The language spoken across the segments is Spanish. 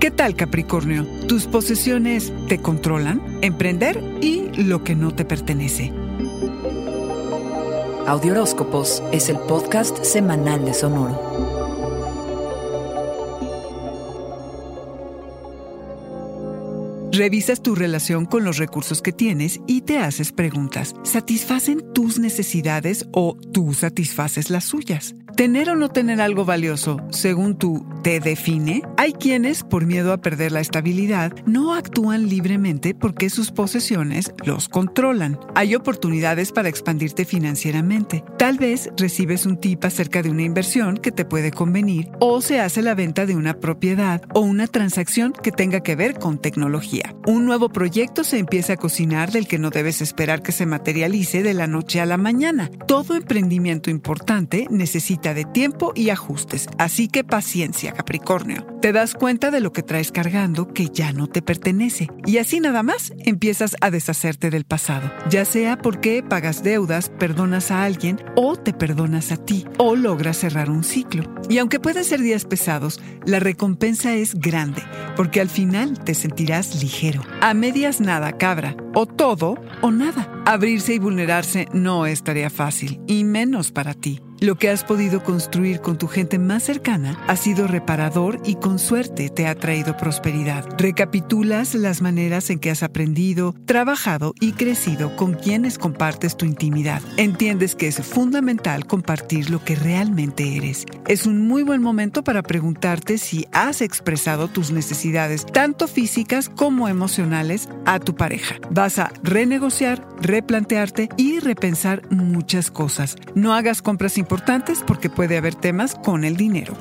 ¿Qué tal Capricornio? Tus posesiones te controlan, emprender y lo que no te pertenece. Audioróscopos es el podcast semanal de Sonoro. Revisas tu relación con los recursos que tienes y te haces preguntas. ¿Satisfacen tus necesidades o tú satisfaces las suyas? Tener o no tener algo valioso, según tú, te define. Hay quienes, por miedo a perder la estabilidad, no actúan libremente porque sus posesiones los controlan. Hay oportunidades para expandirte financieramente. Tal vez recibes un tip acerca de una inversión que te puede convenir o se hace la venta de una propiedad o una transacción que tenga que ver con tecnología. Un nuevo proyecto se empieza a cocinar del que no debes esperar que se materialice de la noche a la mañana. Todo emprendimiento importante necesita de tiempo y ajustes, así que paciencia, Capricornio. Te das cuenta de lo que traes cargando que ya no te pertenece y así nada más empiezas a deshacerte del pasado, ya sea porque pagas deudas, perdonas a alguien o te perdonas a ti o logras cerrar un ciclo. Y aunque pueden ser días pesados, la recompensa es grande, porque al final te sentirás ligero. A medias nada, cabra, o todo o nada. Abrirse y vulnerarse no es tarea fácil, y menos para ti. Lo que has podido construir con tu gente más cercana ha sido reparador y con suerte te ha traído prosperidad. Recapitulas las maneras en que has aprendido, trabajado y crecido con quienes compartes tu intimidad. Entiendes que es fundamental compartir lo que realmente eres. Es un muy buen momento para preguntarte si has expresado tus necesidades, tanto físicas como emocionales, a tu pareja. Vas a renegociar, replantearte y repensar muchas cosas. No hagas compras porque puede haber temas con el dinero.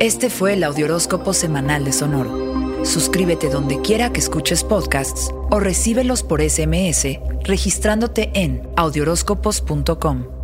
Este fue el Audioróscopo Semanal de Sonoro. Suscríbete donde quiera que escuches podcasts o recíbelos por SMS registrándote en audioróscopos.com.